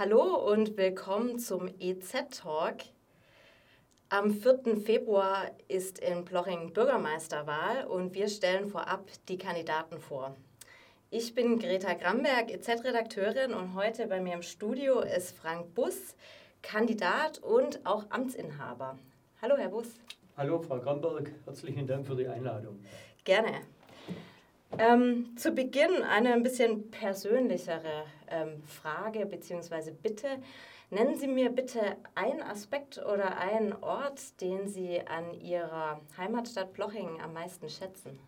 Hallo und willkommen zum EZ-Talk. Am 4. Februar ist in Ploching Bürgermeisterwahl und wir stellen vorab die Kandidaten vor. Ich bin Greta Gramberg, EZ-Redakteurin und heute bei mir im Studio ist Frank Bus, Kandidat und auch Amtsinhaber. Hallo, Herr Bus. Hallo, Frau Gramberg. Herzlichen Dank für die Einladung. Gerne. Ähm, zu Beginn eine ein bisschen persönlichere ähm, Frage bzw. Bitte. Nennen Sie mir bitte einen Aspekt oder einen Ort, den Sie an Ihrer Heimatstadt Plochingen am meisten schätzen.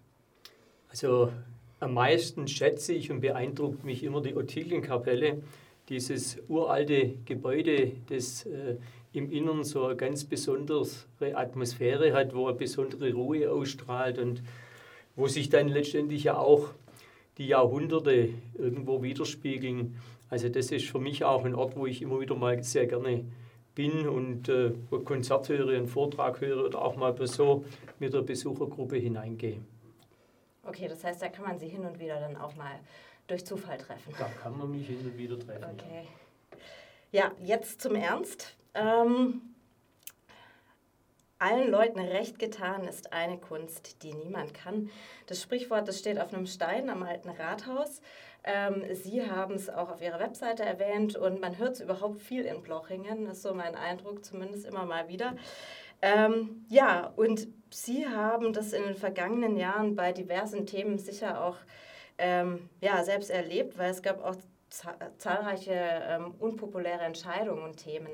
Also am meisten schätze ich und beeindruckt mich immer die Ottilienkapelle, dieses uralte Gebäude, das äh, im Innern so eine ganz besondere Atmosphäre hat, wo eine besondere Ruhe ausstrahlt und wo sich dann letztendlich ja auch die Jahrhunderte irgendwo widerspiegeln. Also das ist für mich auch ein Ort, wo ich immer wieder mal sehr gerne bin und äh, Konzert höre, einen Vortrag höre oder auch mal so mit der Besuchergruppe hineingehe. Okay, das heißt, da kann man sie hin und wieder dann auch mal durch Zufall treffen. Da kann man mich hin und wieder treffen. Okay. Ja, jetzt zum Ernst. Ähm, allen Leuten recht getan ist eine Kunst, die niemand kann. Das Sprichwort, das steht auf einem Stein am alten Rathaus. Ähm, Sie haben es auch auf Ihrer Webseite erwähnt und man hört es überhaupt viel in Blochingen. Das ist so mein Eindruck, zumindest immer mal wieder. Ähm, ja, und Sie haben das in den vergangenen Jahren bei diversen Themen sicher auch ähm, ja, selbst erlebt, weil es gab auch zahlreiche ähm, unpopuläre Entscheidungen und Themen.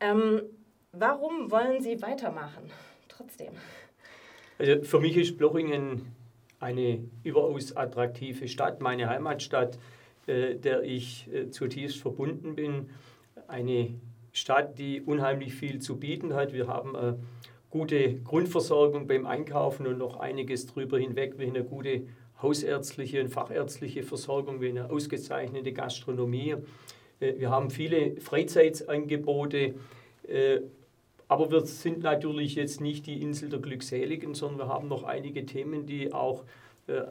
Ähm, warum wollen Sie weitermachen? Trotzdem. Also für mich ist Blochingen eine überaus attraktive Stadt, meine Heimatstadt, äh, der ich äh, zutiefst verbunden bin. Eine Stadt, die unheimlich viel zu bieten hat. Wir haben eine gute Grundversorgung beim Einkaufen und noch einiges darüber hinweg, wie eine gute hausärztliche und fachärztliche Versorgung, wie eine ausgezeichnete Gastronomie. Äh, wir haben viele Freizeitsangebote, äh, aber wir sind natürlich jetzt nicht die Insel der Glückseligen, sondern wir haben noch einige Themen, die auch äh,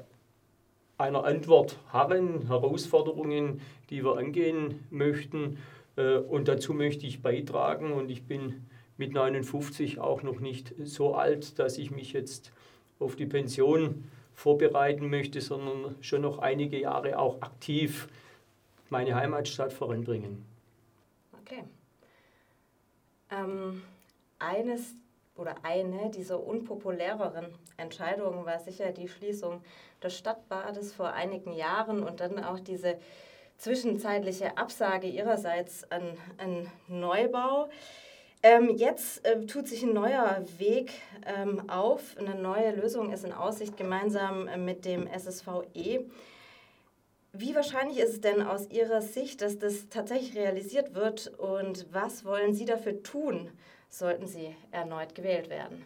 einer Antwort harren, Herausforderungen, die wir angehen möchten. Und dazu möchte ich beitragen und ich bin mit 59 auch noch nicht so alt, dass ich mich jetzt auf die Pension vorbereiten möchte, sondern schon noch einige Jahre auch aktiv meine Heimatstadt voranbringen. Okay. Ähm, eines oder eine dieser unpopuläreren Entscheidungen war sicher die Schließung des Stadtbades vor einigen Jahren und dann auch diese zwischenzeitliche Absage ihrerseits an, an Neubau. Ähm, jetzt äh, tut sich ein neuer Weg ähm, auf, eine neue Lösung ist in Aussicht gemeinsam äh, mit dem SSVE. Wie wahrscheinlich ist es denn aus Ihrer Sicht, dass das tatsächlich realisiert wird und was wollen Sie dafür tun, sollten Sie erneut gewählt werden?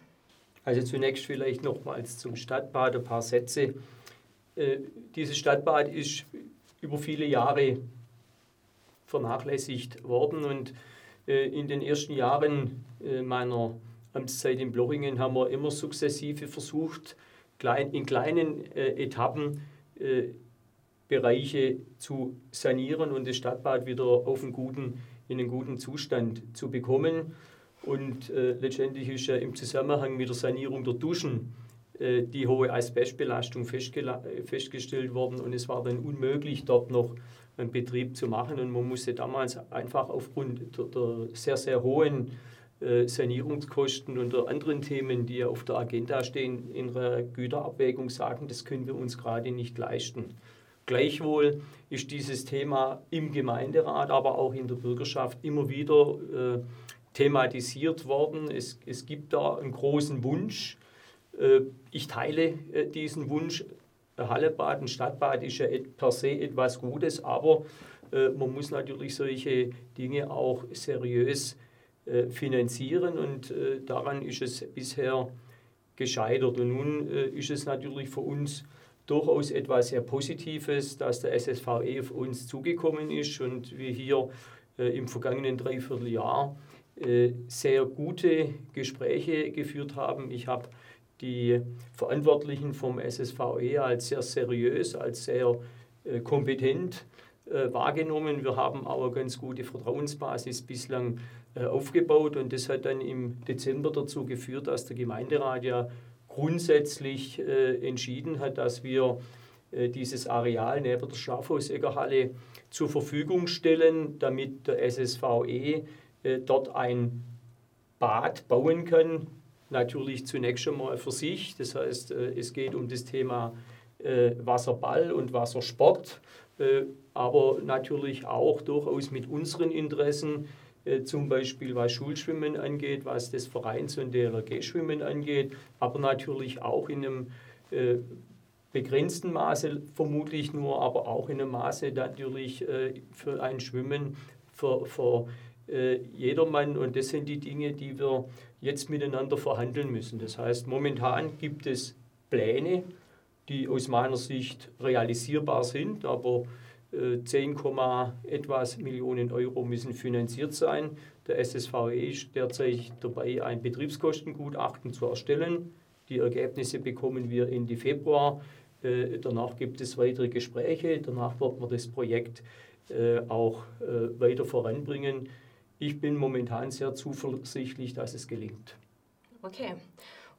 Also zunächst vielleicht nochmals zum Stadtbad ein paar Sätze. Äh, dieses Stadtbad ist über viele Jahre vernachlässigt worden und äh, in den ersten Jahren äh, meiner Amtszeit in Blochingen haben wir immer sukzessive versucht, in kleinen Etappen Bereiche zu sanieren und das Stadtbad wieder auf einen guten, in einen guten Zustand zu bekommen. Und äh, letztendlich ist ja im Zusammenhang mit der Sanierung der Duschen äh, die hohe Asbestbelastung festgestellt worden und es war dann unmöglich, dort noch einen Betrieb zu machen und man musste damals einfach aufgrund der, der sehr, sehr hohen äh, Sanierungskosten und der anderen Themen, die ja auf der Agenda stehen, in der Güterabwägung sagen, das können wir uns gerade nicht leisten. Gleichwohl ist dieses Thema im Gemeinderat, aber auch in der Bürgerschaft immer wieder äh, thematisiert worden. Es, es gibt da einen großen Wunsch. Äh, ich teile äh, diesen Wunsch. Hallebad, ein Stadtbad ist ja per se etwas Gutes, aber äh, man muss natürlich solche Dinge auch seriös finanzieren und daran ist es bisher gescheitert. Und nun ist es natürlich für uns durchaus etwas sehr Positives, dass der SSVE auf uns zugekommen ist und wir hier im vergangenen Dreivierteljahr sehr gute Gespräche geführt haben. Ich habe die Verantwortlichen vom SSVE als sehr seriös, als sehr äh, kompetent äh, wahrgenommen. Wir haben auch eine ganz gute Vertrauensbasis bislang äh, aufgebaut und das hat dann im Dezember dazu geführt, dass der Gemeinderat ja grundsätzlich äh, entschieden hat, dass wir äh, dieses Areal neben der Schafhauseggerhalle zur Verfügung stellen, damit der SSVE äh, dort ein Bad bauen kann. Natürlich zunächst schon mal für sich. Das heißt, äh, es geht um das Thema äh, Wasserball und Wassersport, äh, aber natürlich auch durchaus mit unseren Interessen äh, zum Beispiel was Schulschwimmen angeht, was das Vereins- und DLRG-Schwimmen angeht, aber natürlich auch in einem äh, begrenzten Maße vermutlich nur, aber auch in einem Maße natürlich äh, für ein Schwimmen für, für jedermann. Und das sind die Dinge, die wir jetzt miteinander verhandeln müssen. Das heißt, momentan gibt es Pläne, die aus meiner Sicht realisierbar sind, aber 10, etwas Millionen Euro müssen finanziert sein. Der SSVE ist derzeit dabei, ein Betriebskostengutachten zu erstellen. Die Ergebnisse bekommen wir Ende Februar. Äh, danach gibt es weitere Gespräche. Danach wird man das Projekt äh, auch äh, weiter voranbringen. Ich bin momentan sehr zuversichtlich, dass es gelingt. Okay.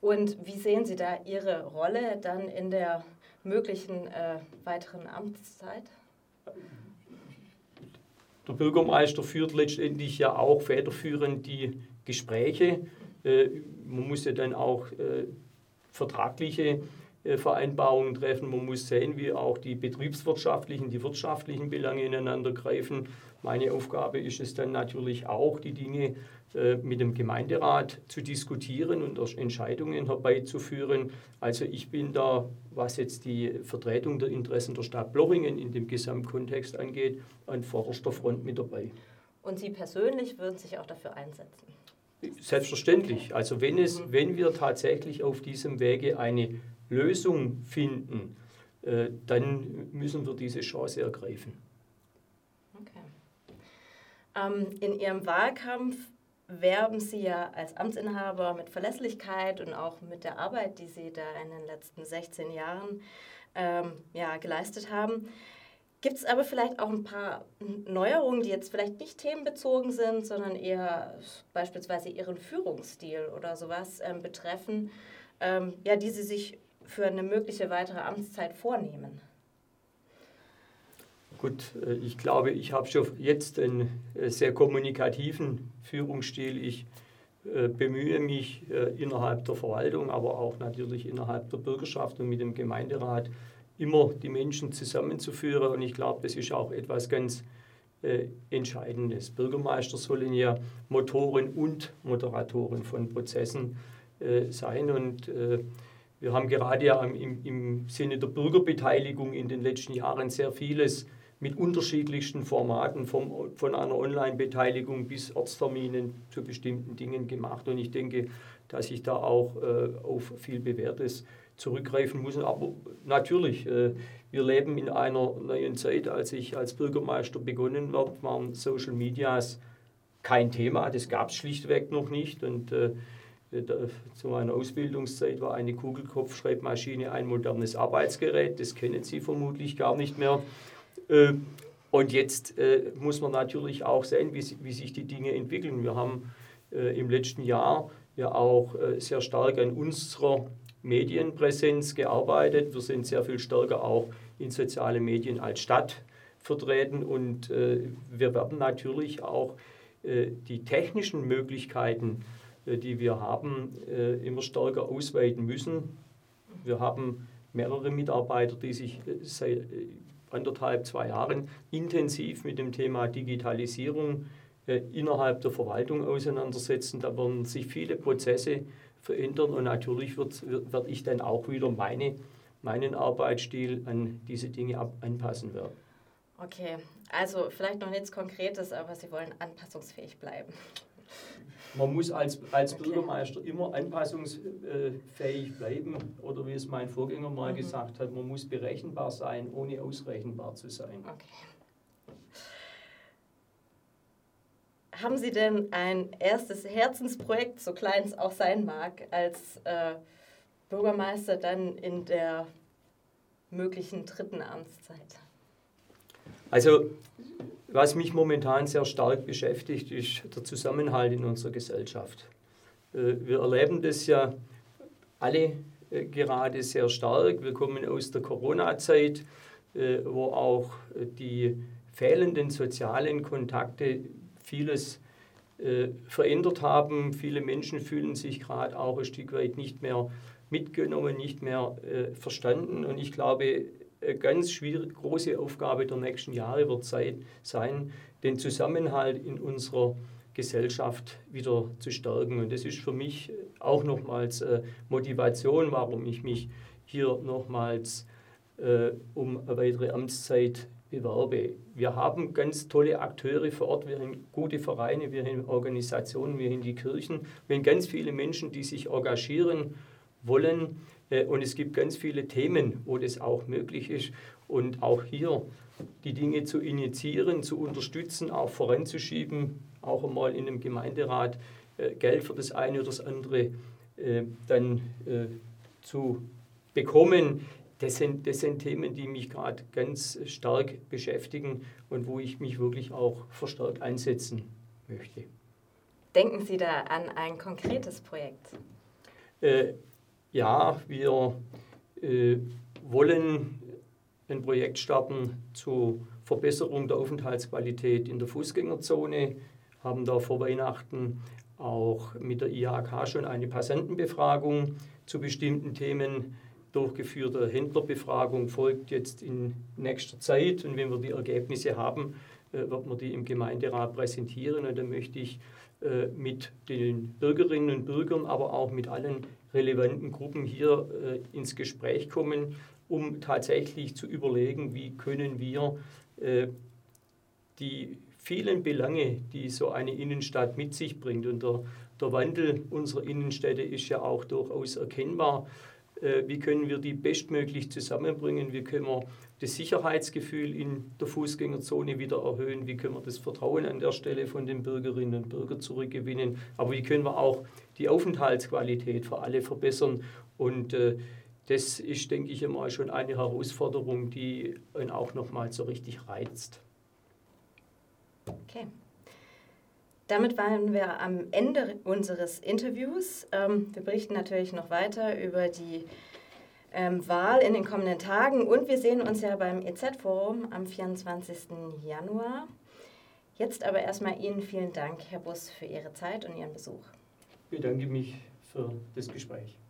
Und wie sehen Sie da Ihre Rolle dann in der möglichen äh, weiteren Amtszeit? Der Bürgermeister führt letztendlich ja auch federführend die Gespräche. Äh, man muss ja dann auch äh, vertragliche äh, Vereinbarungen treffen. Man muss sehen, wie auch die betriebswirtschaftlichen, die wirtschaftlichen Belange ineinander greifen. Meine Aufgabe ist es dann natürlich auch, die Dinge äh, mit dem Gemeinderat zu diskutieren und Entscheidungen herbeizuführen. Also ich bin da, was jetzt die Vertretung der Interessen der Stadt Blochingen in dem Gesamtkontext angeht, an vorderster Front mit dabei. Und Sie persönlich würden sich auch dafür einsetzen? Selbstverständlich. Also wenn, es, mhm. wenn wir tatsächlich auf diesem Wege eine Lösung finden, äh, dann müssen wir diese Chance ergreifen. Ähm, in Ihrem Wahlkampf werben Sie ja als Amtsinhaber mit Verlässlichkeit und auch mit der Arbeit, die Sie da in den letzten 16 Jahren ähm, ja, geleistet haben. Gibt es aber vielleicht auch ein paar Neuerungen, die jetzt vielleicht nicht themenbezogen sind, sondern eher beispielsweise Ihren Führungsstil oder sowas ähm, betreffen, ähm, ja, die Sie sich für eine mögliche weitere Amtszeit vornehmen? Gut, äh, ich glaube, ich habe schon jetzt einen äh, sehr kommunikativen Führungsstil. Ich äh, bemühe mich innerhalb der Verwaltung, aber auch natürlich innerhalb der Bürgerschaft und mit dem Gemeinderat immer die Menschen zusammenzuführen. Und ich glaube, das ist auch etwas ganz Entscheidendes. Bürgermeister sollen ja Motoren und Moderatoren von Prozessen sein. Und wir haben gerade ja im, im Sinne der Bürgerbeteiligung in den letzten Jahren sehr vieles mit unterschiedlichsten Formaten, vom, von einer Online-Beteiligung bis Ortsterminen zu bestimmten Dingen gemacht. Und ich denke, dass ich da auch äh, auf viel Bewährtes zurückgreifen muss. Aber natürlich, äh, wir leben in einer neuen Zeit. Als ich als Bürgermeister begonnen habe, waren Social Medias kein Thema. Das gab es schlichtweg noch nicht. Und äh, zu meiner Ausbildungszeit war eine Kugelkopfschreibmaschine ein modernes Arbeitsgerät. Das kennen Sie vermutlich gar nicht mehr. Äh, und jetzt äh, muss man natürlich auch sehen, wie, wie sich die Dinge entwickeln. Wir haben äh, im letzten Jahr ja auch sehr stark an unserer Medienpräsenz gearbeitet. Wir sind sehr viel stärker auch in soziale Medien als Stadt vertreten und wir werden natürlich auch die technischen Möglichkeiten, die wir haben, immer stärker ausweiten müssen. Wir haben mehrere Mitarbeiter, die sich seit anderthalb, zwei Jahren intensiv mit dem Thema Digitalisierung äh, innerhalb der Verwaltung auseinandersetzen. Da werden sich viele Prozesse verändern und natürlich wird, wird, wird ich dann auch wieder meine, meinen Arbeitsstil an diese Dinge ab, anpassen werden. Okay, also vielleicht noch nichts Konkretes, aber Sie wollen anpassungsfähig bleiben man muss als, als okay. Bürgermeister immer anpassungsfähig bleiben oder wie es mein Vorgänger mal mhm. gesagt hat, man muss berechenbar sein, ohne ausrechenbar zu sein. Okay. Haben Sie denn ein erstes Herzensprojekt, so klein es auch sein mag, als äh, Bürgermeister dann in der möglichen dritten Amtszeit? Also was mich momentan sehr stark beschäftigt, ist der Zusammenhalt in unserer Gesellschaft. Äh, wir erleben das ja alle äh, gerade sehr stark. Wir kommen aus der Corona-Zeit, äh, wo auch die fehlenden sozialen Kontakte vieles verändert haben. Viele Menschen fühlen sich gerade auch ein Stück weit nicht mehr mitgenommen, nicht mehr verstanden. Und ich glaube, ganz schwierig, große Aufgabe der nächsten Jahre wird sein, den Zusammenhalt in unserer Gesellschaft wieder zu stärken. Und das ist für mich auch nochmals äh, Motivation, warum ich mich hier nochmals äh, um eine weitere Amtszeit bewerbe. Wir haben ganz tolle Akteure vor Ort, wir haben gute Vereine, wir haben Organisationen, wir haben die Kirchen, wir haben ganz viele Menschen, die sich engagieren wollen. Äh, und es gibt ganz viele Themen, wo das auch möglich ist. Und auch hier die Dinge zu initiieren, zu unterstützen, auch voranzuschieben, auch einmal in einem Gemeinderat äh, Geld für das eine oder das andere äh, dann zu bekommen. Das sind, das sind Themen, die mich gerade ganz stark beschäftigen und wo ich mich wirklich auch verstärkt einsetzen möchte. Denken Sie da an ein konkretes Projekt? Ja, wir äh, wollen ein Projekt starten zur Verbesserung der Aufenthaltsqualität in der Fußgängerzone, haben da vor Weihnachten auch mit der IHK schon eine Passantenbefragung zu bestimmten Themen durchgeführte Händlerbefragung folgt jetzt in nächster Zeit. Und wenn wir die Ergebnisse haben, äh, wird man die im Gemeinderat präsentieren. Und dann möchte ich äh, mit den Bürgerinnen und Bürgern, aber auch mit allen relevanten Gruppen hier äh, ins Gespräch kommen, um tatsächlich zu überlegen, wie können wir die vielen Belange, die so eine Innenstadt mit sich bringt, und der, der Wandel unserer Innenstädte ist ja auch durchaus erkennbar, wie können wir die bestmöglich zusammenbringen, wie können wir das Sicherheitsgefühl in der Fußgängerzone wieder erhöhen, wie können wir das Vertrauen an der Stelle von den Bürgerinnen und Bürgern zurückgewinnen, aber wie können wir auch die Aufenthaltsqualität für alle verbessern und äh, das ist, denke ich, immer schon eine Herausforderung, die ihn auch nochmal so richtig reizt. Okay. Damit waren wir am Ende unseres Interviews. Ähm, wir berichten natürlich noch weiter über die ähm, Wahl in den kommenden Tagen und wir sehen uns ja beim EZ-Forum am 24. Januar. Jetzt aber erstmal Ihnen vielen Dank, Herr Bus, für Ihre Zeit und Ihren Besuch. Ich bedanke mich für das Gespräch.